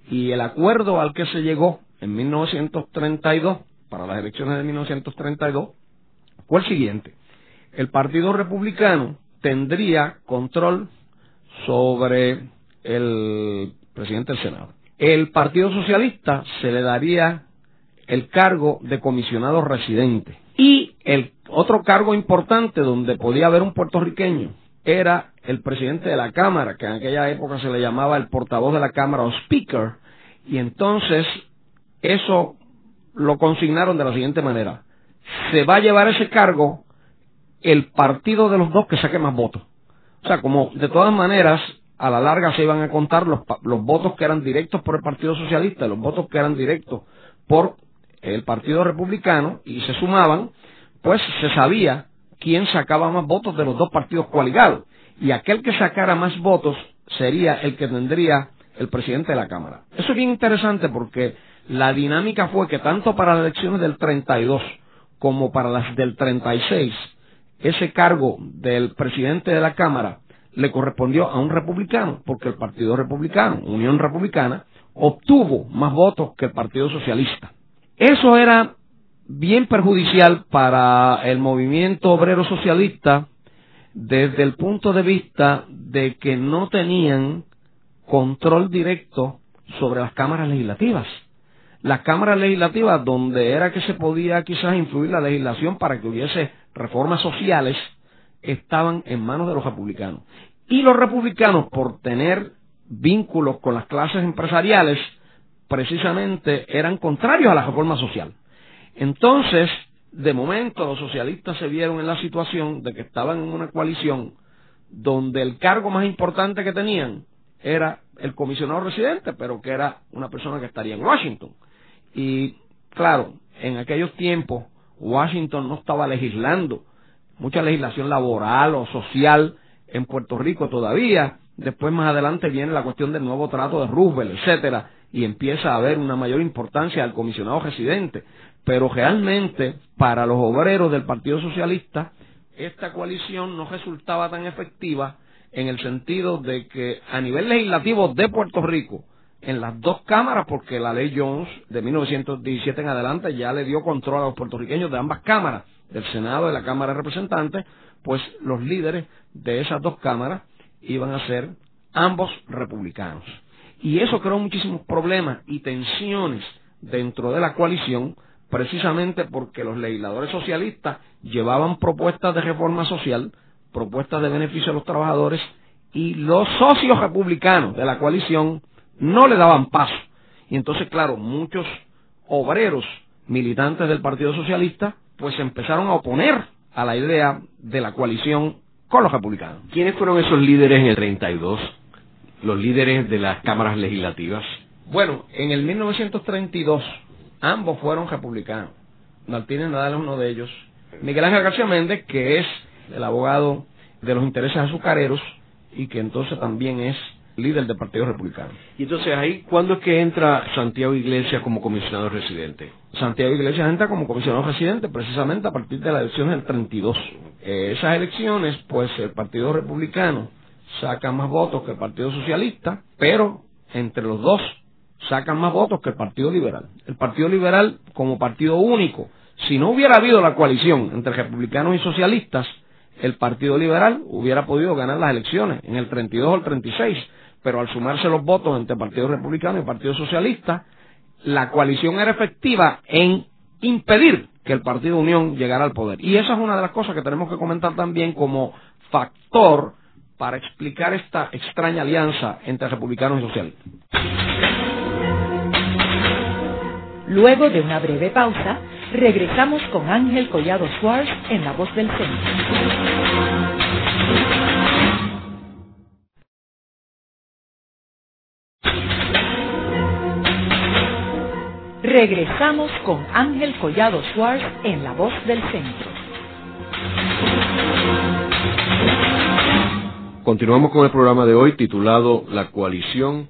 Y el acuerdo al que se llegó en 1932 para las elecciones de 1932 fue el siguiente. El Partido Republicano tendría control sobre el presidente del Senado. El Partido Socialista se le daría el cargo de comisionado residente. Y el otro cargo importante donde podía haber un puertorriqueño era el presidente de la Cámara, que en aquella época se le llamaba el portavoz de la Cámara o speaker, y entonces eso lo consignaron de la siguiente manera. Se va a llevar ese cargo el partido de los dos que saque más votos. O sea, como de todas maneras, a la larga se iban a contar los, los votos que eran directos por el Partido Socialista, los votos que eran directos por el Partido Republicano y se sumaban, pues se sabía quién sacaba más votos de los dos partidos coaligados. Y aquel que sacara más votos sería el que tendría el presidente de la Cámara. Eso es bien interesante porque la dinámica fue que tanto para las elecciones del 32 como para las del 36, ese cargo del presidente de la Cámara le correspondió a un republicano, porque el Partido Republicano, Unión Republicana, obtuvo más votos que el Partido Socialista. Eso era bien perjudicial para el movimiento obrero socialista desde el punto de vista de que no tenían control directo sobre las cámaras legislativas. Las cámaras legislativas donde era que se podía quizás influir la legislación para que hubiese reformas sociales estaban en manos de los republicanos. Y los republicanos, por tener vínculos con las clases empresariales, precisamente eran contrarios a la reforma social. Entonces, de momento, los socialistas se vieron en la situación de que estaban en una coalición donde el cargo más importante que tenían era el comisionado residente, pero que era una persona que estaría en Washington. Y claro, en aquellos tiempos Washington no estaba legislando mucha legislación laboral o social en Puerto Rico todavía. Después más adelante viene la cuestión del nuevo trato de Roosevelt, etcétera, y empieza a haber una mayor importancia al comisionado residente. Pero realmente, para los obreros del Partido Socialista, esta coalición no resultaba tan efectiva en el sentido de que a nivel legislativo de Puerto Rico, en las dos cámaras, porque la ley Jones de 1917 en adelante ya le dio control a los puertorriqueños de ambas cámaras, del Senado y de la Cámara de Representantes, pues los líderes de esas dos cámaras iban a ser ambos republicanos. Y eso creó muchísimos problemas y tensiones dentro de la coalición, precisamente porque los legisladores socialistas llevaban propuestas de reforma social, propuestas de beneficio a los trabajadores, y los socios republicanos de la coalición no le daban paso. Y entonces, claro, muchos obreros militantes del Partido Socialista, pues empezaron a oponer a la idea de la coalición con los republicanos. ¿Quiénes fueron esos líderes en el 32? Los líderes de las cámaras legislativas. Bueno, en el 1932 ambos fueron republicanos. Martínez Nadal es uno de ellos. Miguel Ángel García Méndez, que es el abogado de los intereses azucareros y que entonces también es líder del Partido Republicano. Y entonces ahí, ¿cuándo es que entra Santiago Iglesias como comisionado residente? Santiago Iglesias entra como comisionado residente precisamente a partir de las elecciones del 32. Eh, esas elecciones, pues el Partido Republicano saca más votos que el Partido Socialista, pero entre los dos sacan más votos que el Partido Liberal. El Partido Liberal, como partido único, si no hubiera habido la coalición entre republicanos y socialistas, el Partido Liberal hubiera podido ganar las elecciones en el 32 o el 36 pero al sumarse los votos entre Partido Republicano y Partido Socialista, la coalición era efectiva en impedir que el Partido Unión llegara al poder. Y esa es una de las cosas que tenemos que comentar también como factor para explicar esta extraña alianza entre republicanos y socialistas. Luego de una breve pausa, regresamos con Ángel Collado Schwartz en La Voz del Centro. Regresamos con Ángel Collado Schwartz en La Voz del Centro. Continuamos con el programa de hoy titulado La coalición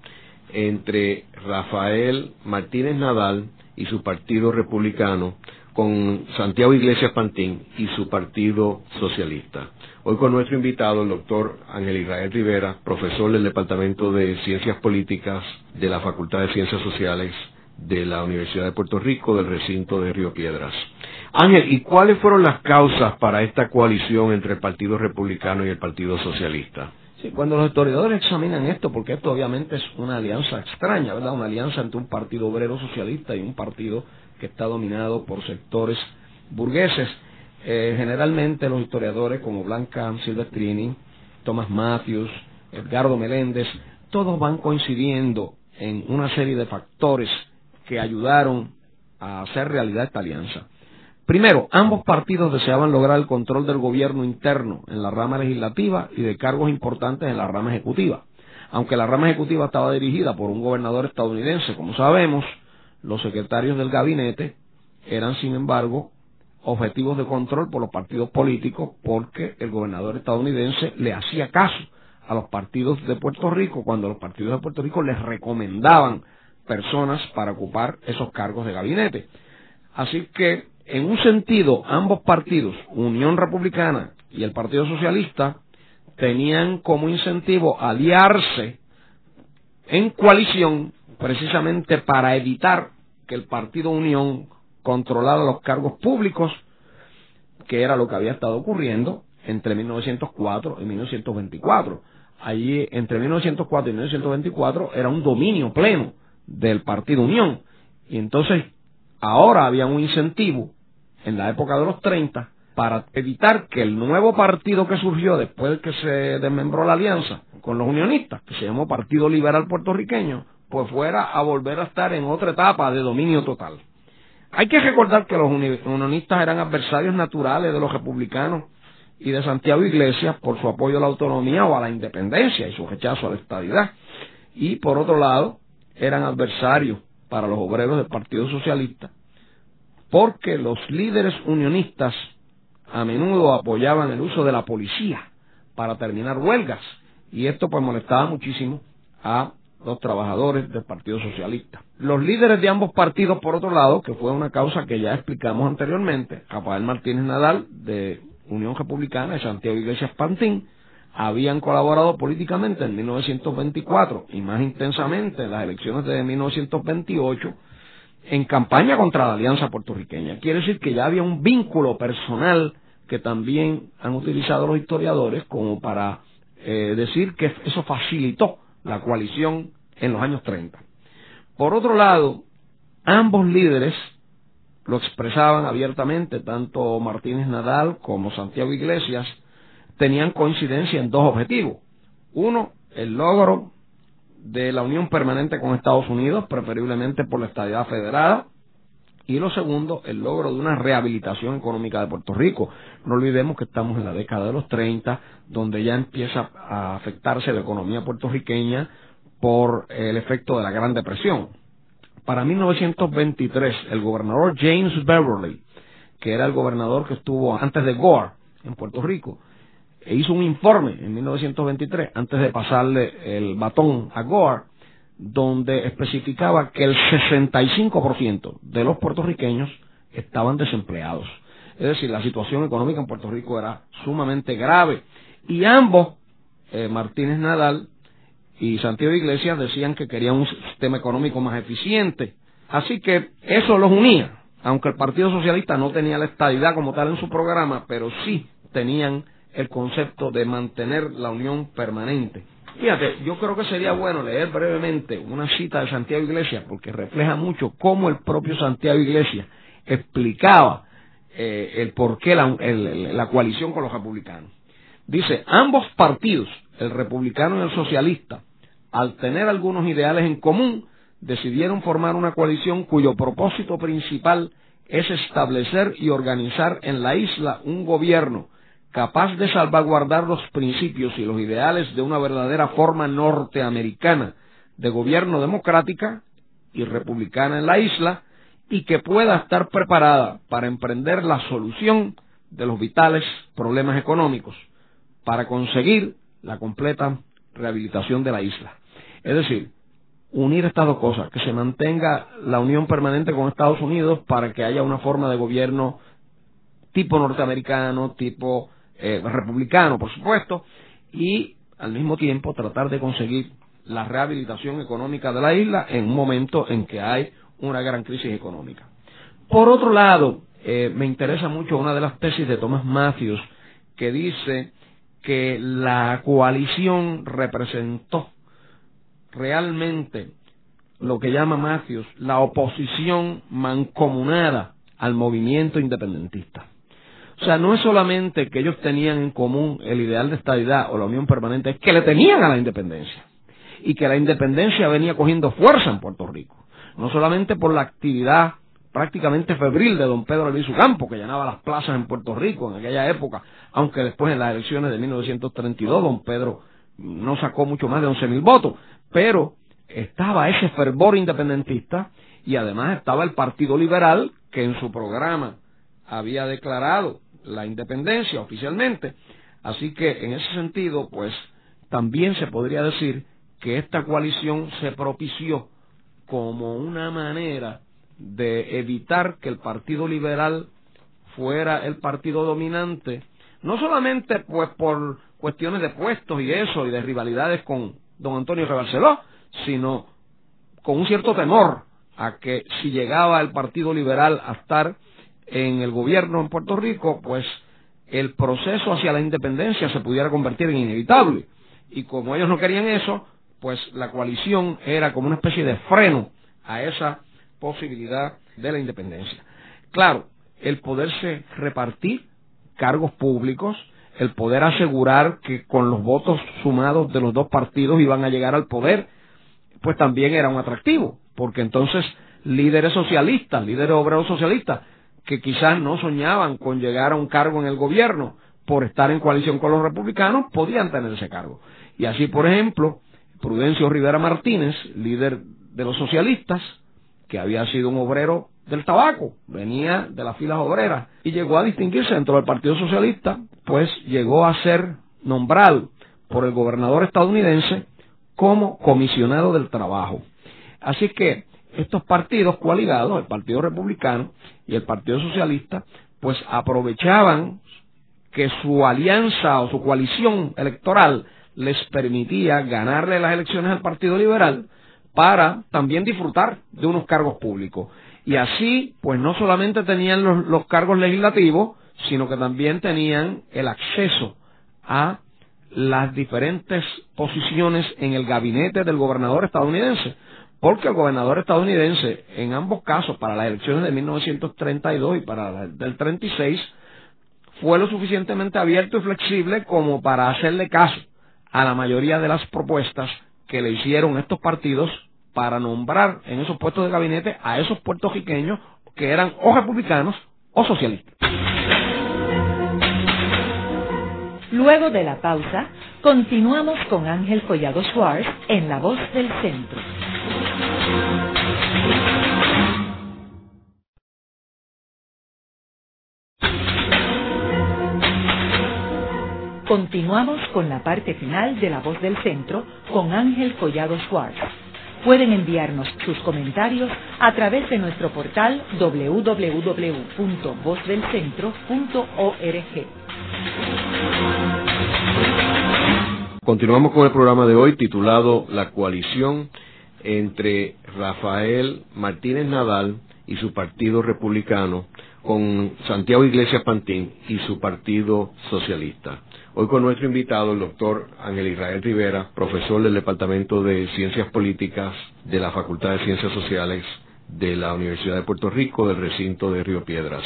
entre Rafael Martínez Nadal y su partido republicano con Santiago Iglesias Pantín y su partido socialista. Hoy con nuestro invitado, el doctor Ángel Israel Rivera, profesor del Departamento de Ciencias Políticas de la Facultad de Ciencias Sociales de la Universidad de Puerto Rico del recinto de Río Piedras. Ángel, ¿y cuáles fueron las causas para esta coalición entre el Partido Republicano y el Partido Socialista? Sí, cuando los historiadores examinan esto, porque esto obviamente es una alianza extraña, ¿verdad? Una alianza entre un partido obrero socialista y un partido que está dominado por sectores burgueses. Eh, generalmente los historiadores como Blanca Silvestrini, Thomas Matthews, Edgardo Meléndez, todos van coincidiendo en una serie de factores que ayudaron a hacer realidad esta alianza. Primero, ambos partidos deseaban lograr el control del gobierno interno en la rama legislativa y de cargos importantes en la rama ejecutiva. Aunque la rama ejecutiva estaba dirigida por un gobernador estadounidense, como sabemos, los secretarios del gabinete eran, sin embargo, objetivos de control por los partidos políticos porque el gobernador estadounidense le hacía caso a los partidos de Puerto Rico cuando los partidos de Puerto Rico les recomendaban personas para ocupar esos cargos de gabinete. Así que, en un sentido, ambos partidos, Unión Republicana y el Partido Socialista, tenían como incentivo aliarse en coalición precisamente para evitar que el Partido Unión controlara los cargos públicos, que era lo que había estado ocurriendo entre 1904 y 1924. Allí, entre 1904 y 1924, era un dominio pleno del Partido Unión Y entonces, ahora había un incentivo en la época de los 30 para evitar que el nuevo partido que surgió después de que se desmembró la alianza con los unionistas, que se llamó Partido Liberal Puertorriqueño, pues fuera a volver a estar en otra etapa de dominio total. Hay que recordar que los unionistas eran adversarios naturales de los republicanos y de Santiago Iglesias por su apoyo a la autonomía o a la independencia y su rechazo a la estabilidad. Y por otro lado, eran adversarios para los obreros del Partido Socialista porque los líderes unionistas a menudo apoyaban el uso de la policía para terminar huelgas y esto pues molestaba muchísimo a los trabajadores del Partido Socialista. Los líderes de ambos partidos, por otro lado, que fue una causa que ya explicamos anteriormente, Rafael Martínez Nadal de Unión Republicana y Santiago Iglesias Pantín, habían colaborado políticamente en 1924 y más intensamente en las elecciones de 1928 en campaña contra la Alianza Puertorriqueña. Quiere decir que ya había un vínculo personal que también han utilizado los historiadores como para eh, decir que eso facilitó la coalición en los años 30. Por otro lado, ambos líderes lo expresaban abiertamente, tanto Martínez Nadal como Santiago Iglesias tenían coincidencia en dos objetivos. Uno, el logro de la unión permanente con Estados Unidos, preferiblemente por la estadidad federada, y lo segundo, el logro de una rehabilitación económica de Puerto Rico. No olvidemos que estamos en la década de los 30, donde ya empieza a afectarse la economía puertorriqueña por el efecto de la Gran Depresión. Para 1923, el gobernador James Beverly, que era el gobernador que estuvo antes de Gore en Puerto Rico, e hizo un informe en 1923, antes de pasarle el batón a Gore, donde especificaba que el 65% de los puertorriqueños estaban desempleados. Es decir, la situación económica en Puerto Rico era sumamente grave. Y ambos, eh, Martínez Nadal y Santiago Iglesias, decían que querían un sistema económico más eficiente. Así que eso los unía, aunque el Partido Socialista no tenía la estabilidad como tal en su programa, pero sí tenían el concepto de mantener la unión permanente. Fíjate, yo creo que sería bueno leer brevemente una cita de Santiago Iglesias porque refleja mucho cómo el propio Santiago Iglesias explicaba eh, el por qué la, la coalición con los republicanos. Dice, ambos partidos, el republicano y el socialista, al tener algunos ideales en común, decidieron formar una coalición cuyo propósito principal es establecer y organizar en la isla un gobierno capaz de salvaguardar los principios y los ideales de una verdadera forma norteamericana de gobierno democrática y republicana en la isla y que pueda estar preparada para emprender la solución de los vitales problemas económicos para conseguir la completa rehabilitación de la isla. Es decir, unir estas dos cosas, que se mantenga la unión permanente con Estados Unidos para que haya una forma de gobierno tipo norteamericano, tipo eh, republicano, por supuesto, y al mismo tiempo tratar de conseguir la rehabilitación económica de la isla en un momento en que hay una gran crisis económica. Por otro lado, eh, me interesa mucho una de las tesis de Thomas Matthews que dice que la coalición representó realmente lo que llama Matthews la oposición mancomunada al movimiento independentista. O sea, no es solamente que ellos tenían en común el ideal de estabilidad o la unión permanente, es que le tenían a la independencia. Y que la independencia venía cogiendo fuerza en Puerto Rico. No solamente por la actividad prácticamente febril de don Pedro Luis Campo, que llenaba las plazas en Puerto Rico en aquella época, aunque después en las elecciones de 1932 don Pedro no sacó mucho más de 11.000 votos, pero estaba ese fervor independentista y además estaba el Partido Liberal que en su programa había declarado la independencia oficialmente. Así que en ese sentido, pues también se podría decir que esta coalición se propició como una manera de evitar que el Partido Liberal fuera el partido dominante, no solamente pues por cuestiones de puestos y eso y de rivalidades con don Antonio Rebarceló, sino con un cierto temor a que si llegaba el Partido Liberal a estar en el gobierno en Puerto Rico, pues el proceso hacia la independencia se pudiera convertir en inevitable. Y como ellos no querían eso, pues la coalición era como una especie de freno a esa posibilidad de la independencia. Claro, el poderse repartir cargos públicos, el poder asegurar que con los votos sumados de los dos partidos iban a llegar al poder, pues también era un atractivo, porque entonces líderes socialistas, líderes obreros socialistas, que quizás no soñaban con llegar a un cargo en el gobierno por estar en coalición con los republicanos, podían tener ese cargo. Y así, por ejemplo, Prudencio Rivera Martínez, líder de los socialistas, que había sido un obrero del tabaco, venía de las filas obreras y llegó a distinguirse dentro del Partido Socialista, pues llegó a ser nombrado por el gobernador estadounidense como comisionado del trabajo. Así que estos partidos coaligados, el Partido Republicano y el Partido Socialista, pues aprovechaban que su alianza o su coalición electoral les permitía ganarle las elecciones al Partido Liberal para también disfrutar de unos cargos públicos. Y así, pues no solamente tenían los, cargos legislativos, sino que también tenían el acceso a las diferentes posiciones en el gabinete del gobernador estadounidense. Porque el gobernador estadounidense, en ambos casos, para las elecciones de 1932 y para las del 36, fue lo suficientemente abierto y flexible como para hacerle caso a la mayoría de las propuestas que le hicieron estos partidos para nombrar en esos puestos de gabinete a esos puertorriqueños que eran o republicanos o socialistas. Luego de la pausa, continuamos con Ángel Collado Schwartz en La Voz del Centro. Continuamos con la parte final de La Voz del Centro con Ángel Collado Schwartz. Pueden enviarnos sus comentarios a través de nuestro portal www.vozdelcentro.org. Continuamos con el programa de hoy titulado La coalición entre Rafael Martínez Nadal y su partido republicano con Santiago Iglesias Pantín y su partido socialista. Hoy con nuestro invitado, el doctor Ángel Israel Rivera, profesor del Departamento de Ciencias Políticas de la Facultad de Ciencias Sociales de la Universidad de Puerto Rico, del recinto de Río Piedras.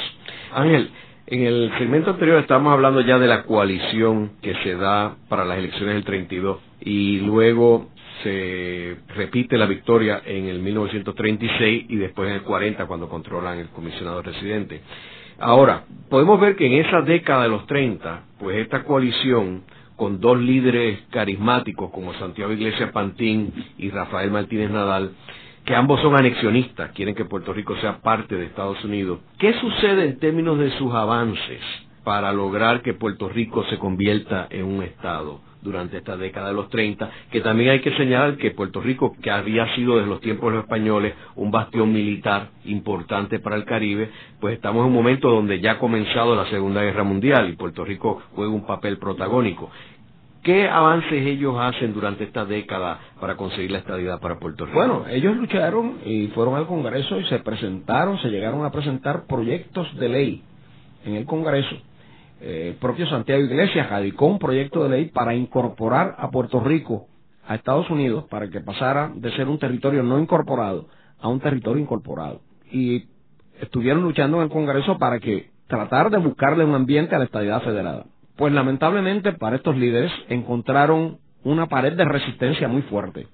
Ángel, en el segmento anterior estábamos hablando ya de la coalición que se da para las elecciones del 32 y luego se repite la victoria en el 1936 y después en el 40 cuando controlan el comisionado residente. Ahora, podemos ver que en esa década de los 30, pues esta coalición con dos líderes carismáticos como Santiago Iglesias Pantín y Rafael Martínez Nadal, que ambos son anexionistas, quieren que Puerto Rico sea parte de Estados Unidos. ¿Qué sucede en términos de sus avances para lograr que Puerto Rico se convierta en un Estado? Durante esta década de los 30, que también hay que señalar que Puerto Rico, que había sido desde los tiempos de los españoles un bastión militar importante para el Caribe, pues estamos en un momento donde ya ha comenzado la Segunda Guerra Mundial y Puerto Rico juega un papel protagónico. ¿Qué avances ellos hacen durante esta década para conseguir la estabilidad para Puerto Rico? Bueno, ellos lucharon y fueron al Congreso y se presentaron, se llegaron a presentar proyectos de ley en el Congreso eh, propio Santiago Iglesias radicó un proyecto de ley para incorporar a Puerto Rico a Estados Unidos para que pasara de ser un territorio no incorporado a un territorio incorporado. Y estuvieron luchando en el Congreso para que tratar de buscarle un ambiente a la estabilidad federada. Pues lamentablemente para estos líderes encontraron una pared de resistencia muy fuerte.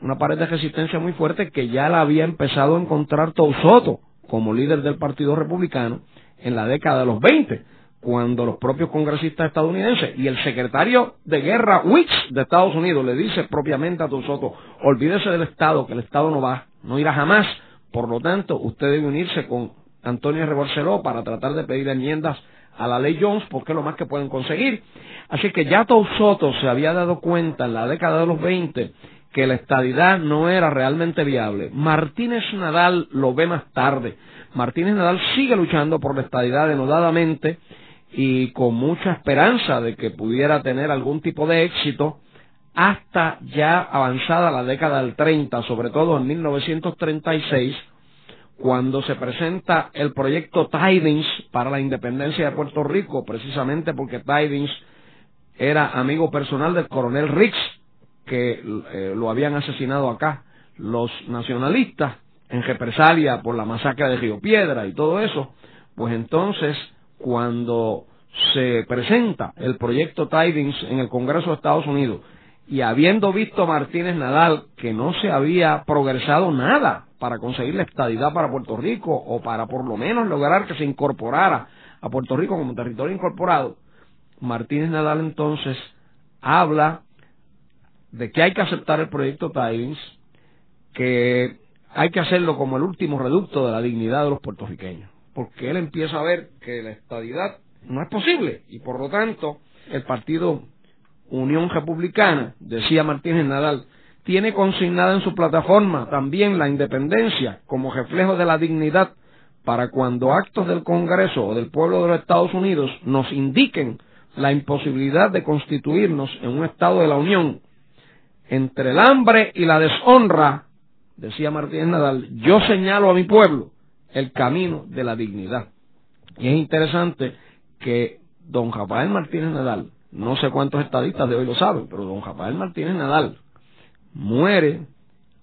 Una pared de resistencia muy fuerte que ya la había empezado a encontrar Soto como líder del Partido Republicano en la década de los 20 cuando los propios congresistas estadounidenses y el secretario de guerra Wicks de Estados Unidos le dice propiamente a Soto, olvídese del Estado, que el Estado no va, no irá jamás, por lo tanto, usted debe unirse con Antonio R. para tratar de pedir enmiendas a la ley Jones porque es lo más que pueden conseguir. Así que ya Soto se había dado cuenta en la década de los 20 que la estadidad no era realmente viable. Martínez Nadal lo ve más tarde. Martínez Nadal sigue luchando por la estadidad denodadamente y con mucha esperanza de que pudiera tener algún tipo de éxito hasta ya avanzada la década del 30, sobre todo en 1936, cuando se presenta el proyecto Tidings para la independencia de Puerto Rico, precisamente porque Tidings era amigo personal del coronel Riggs, que eh, lo habían asesinado acá los nacionalistas, en represalia por la masacre de Río Piedra y todo eso, pues entonces cuando se presenta el proyecto Tidings en el Congreso de Estados Unidos y habiendo visto Martínez Nadal que no se había progresado nada para conseguir la estadidad para Puerto Rico o para por lo menos lograr que se incorporara a Puerto Rico como territorio incorporado, Martínez Nadal entonces habla de que hay que aceptar el proyecto Tidings, que hay que hacerlo como el último reducto de la dignidad de los puertorriqueños, porque él empieza a ver que la estadidad no es posible. Y por lo tanto el partido Unión Republicana, decía Martínez Nadal, tiene consignada en su plataforma también la independencia como reflejo de la dignidad para cuando actos del Congreso o del pueblo de los Estados Unidos nos indiquen la imposibilidad de constituirnos en un Estado de la Unión. Entre el hambre y la deshonra, decía Martínez Nadal, yo señalo a mi pueblo el camino de la dignidad. Y es interesante que don Rafael Martínez Nadal, no sé cuántos estadistas de hoy lo saben, pero don Rafael Martínez Nadal muere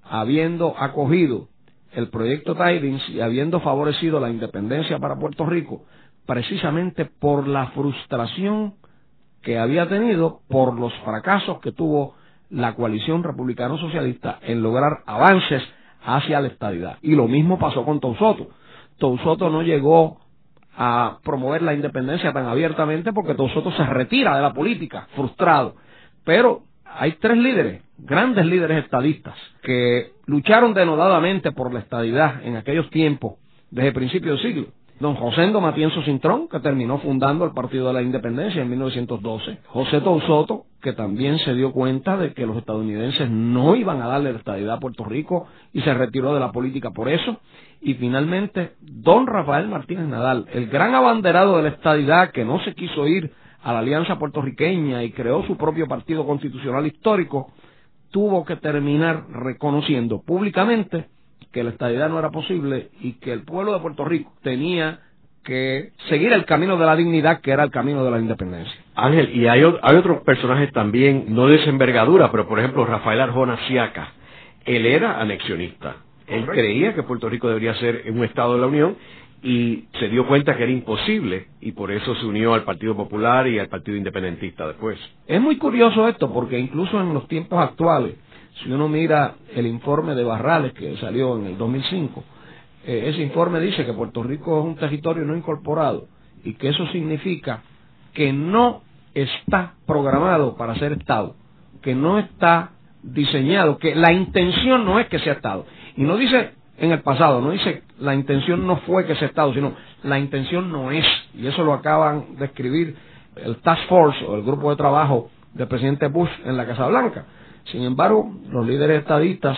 habiendo acogido el proyecto Tidings y habiendo favorecido la independencia para Puerto Rico, precisamente por la frustración que había tenido por los fracasos que tuvo la coalición republicano-socialista en lograr avances hacia la estabilidad. Y lo mismo pasó con Tousoto. Tousoto no llegó a promover la independencia tan abiertamente porque Tousoto se retira de la política, frustrado. Pero hay tres líderes, grandes líderes estadistas, que lucharon denodadamente por la estadidad en aquellos tiempos, desde principios del siglo. Don José Matienzo Cintrón, que terminó fundando el Partido de la Independencia en 1912. José Tousoto, que también se dio cuenta de que los estadounidenses no iban a darle la estadidad a Puerto Rico y se retiró de la política por eso. Y finalmente, don Rafael Martínez Nadal, el gran abanderado de la estadidad que no se quiso ir a la Alianza Puertorriqueña y creó su propio partido constitucional histórico, tuvo que terminar reconociendo públicamente que la estabilidad no era posible y que el pueblo de Puerto Rico tenía que seguir el camino de la dignidad que era el camino de la independencia. Ángel, y hay, hay otros personajes también, no de esa envergadura, pero por ejemplo Rafael Arjona Siaca, él era anexionista. Él creía que Puerto Rico debería ser un Estado de la Unión y se dio cuenta que era imposible y por eso se unió al Partido Popular y al Partido Independentista después. Es muy curioso esto porque incluso en los tiempos actuales si uno mira el informe de Barrales que salió en el 2005, eh, ese informe dice que Puerto Rico es un territorio no incorporado y que eso significa que no está programado para ser Estado, que no está diseñado, que la intención no es que sea Estado. Y no dice en el pasado, no dice la intención no fue que sea Estado, sino la intención no es. Y eso lo acaban de escribir el Task Force o el grupo de trabajo del presidente Bush en la Casa Blanca. Sin embargo, los líderes estadistas,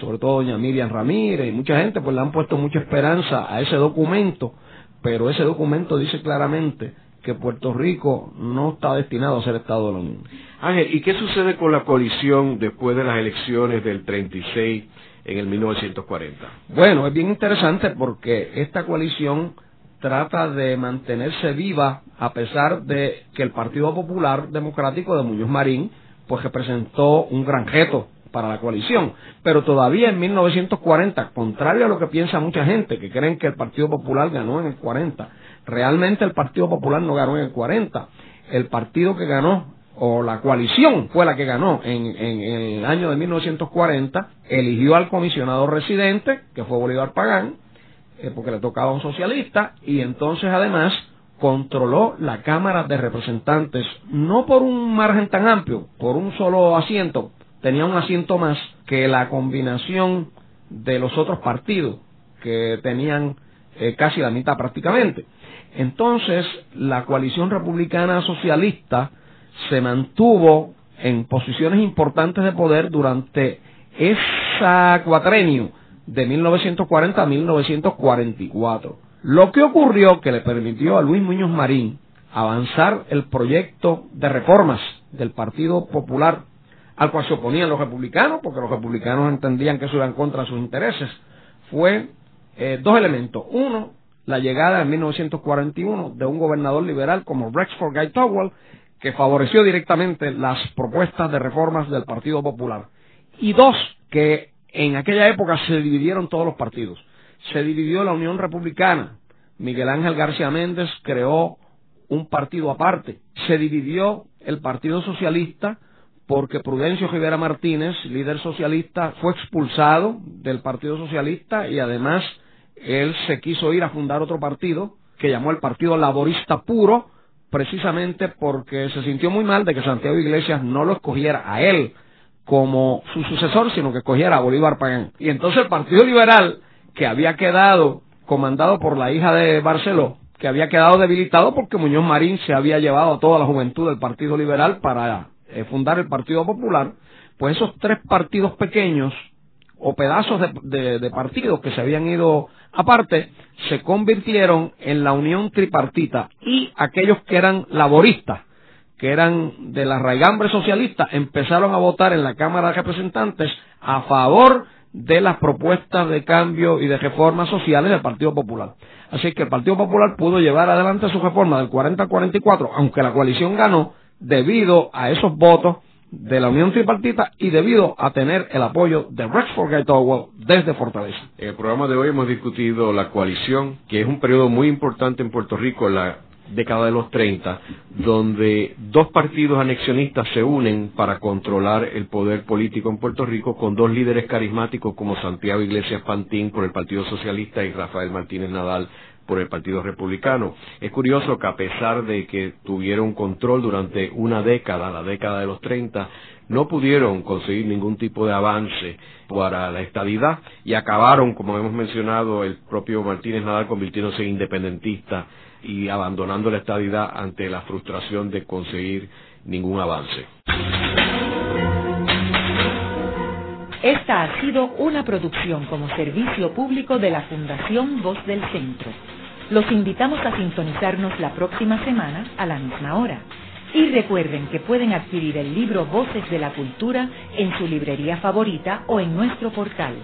sobre todo doña Miriam Ramírez y mucha gente, pues le han puesto mucha esperanza a ese documento, pero ese documento dice claramente que Puerto Rico no está destinado a ser Estado de la Unión. Ángel, ¿y qué sucede con la coalición después de las elecciones del 36 en el 1940? Bueno, es bien interesante porque esta coalición trata de mantenerse viva a pesar de que el Partido Popular Democrático de Muñoz Marín pues representó un gran reto para la coalición. Pero todavía en 1940, contrario a lo que piensa mucha gente, que creen que el Partido Popular ganó en el 40, realmente el Partido Popular no ganó en el 40. El partido que ganó, o la coalición fue la que ganó en, el año de 1940, eligió al comisionado residente, que fue Bolívar Pagán, eh, porque le tocaba a un socialista, y entonces además controló la Cámara de Representantes, no por un margen tan amplio, por un solo asiento, tenía un asiento más que la combinación de los otros partidos, que tenían eh, casi la mitad prácticamente. Entonces, la coalición republicana socialista se mantuvo en posiciones importantes de poder durante esa cuatrenio de 1940 a 1944 lo que ocurrió que le permitió a Luis Muñoz Marín avanzar el proyecto de reformas del Partido Popular al cual se oponían los republicanos, porque los republicanos entendían que eso iba en contra de sus intereses, fue eh, dos elementos. Uno, la llegada en 1941 de un gobernador liberal como Rexford Guy Towell, que favoreció directamente las propuestas de reformas del Partido Popular. Y dos, que en aquella época se dividieron todos los partidos. Se dividió la Unión Republicana. Miguel Ángel García Méndez creó un partido aparte. Se dividió el Partido Socialista porque Prudencio Rivera Martínez, líder socialista, fue expulsado del Partido Socialista y además él se quiso ir a fundar otro partido que llamó el Partido Laborista Puro, precisamente porque se sintió muy mal de que Santiago Iglesias no lo escogiera a él como su sucesor, sino que escogiera a Bolívar Pagán. Y entonces el Partido Liberal, que había quedado comandado por la hija de Barceló, que había quedado debilitado porque Muñoz Marín se había llevado a toda la juventud del Partido Liberal para eh, fundar el Partido Popular, pues esos tres partidos pequeños o pedazos de, de, partidos que se habían ido aparte se convirtieron en la unión tripartita y aquellos que eran laboristas, que eran de la raigambre socialista, empezaron a votar en la Cámara de Representantes a favor de las propuestas de cambio y de reformas sociales del Partido Popular. Así que el Partido Popular pudo llevar adelante su reforma del 40 al 44, aunque la coalición ganó debido a esos votos de la Unión Tripartita y debido a tener el apoyo de Rexford Gateway desde Fortaleza. En el programa de hoy hemos discutido la coalición, que es un periodo muy importante en Puerto Rico, la década de los 30, donde dos partidos anexionistas se unen para controlar el poder político en Puerto Rico con dos líderes carismáticos como Santiago Iglesias Pantín por el Partido Socialista y Rafael Martínez Nadal por el Partido Republicano. Es curioso que a pesar de que tuvieron control durante una década, la década de los 30, no pudieron conseguir ningún tipo de avance para la estabilidad y acabaron, como hemos mencionado, el propio Martínez Nadal convirtiéndose en independentista y abandonando la estabilidad ante la frustración de conseguir ningún avance. Esta ha sido una producción como servicio público de la Fundación Voz del Centro. Los invitamos a sintonizarnos la próxima semana a la misma hora. Y recuerden que pueden adquirir el libro Voces de la Cultura en su librería favorita o en nuestro portal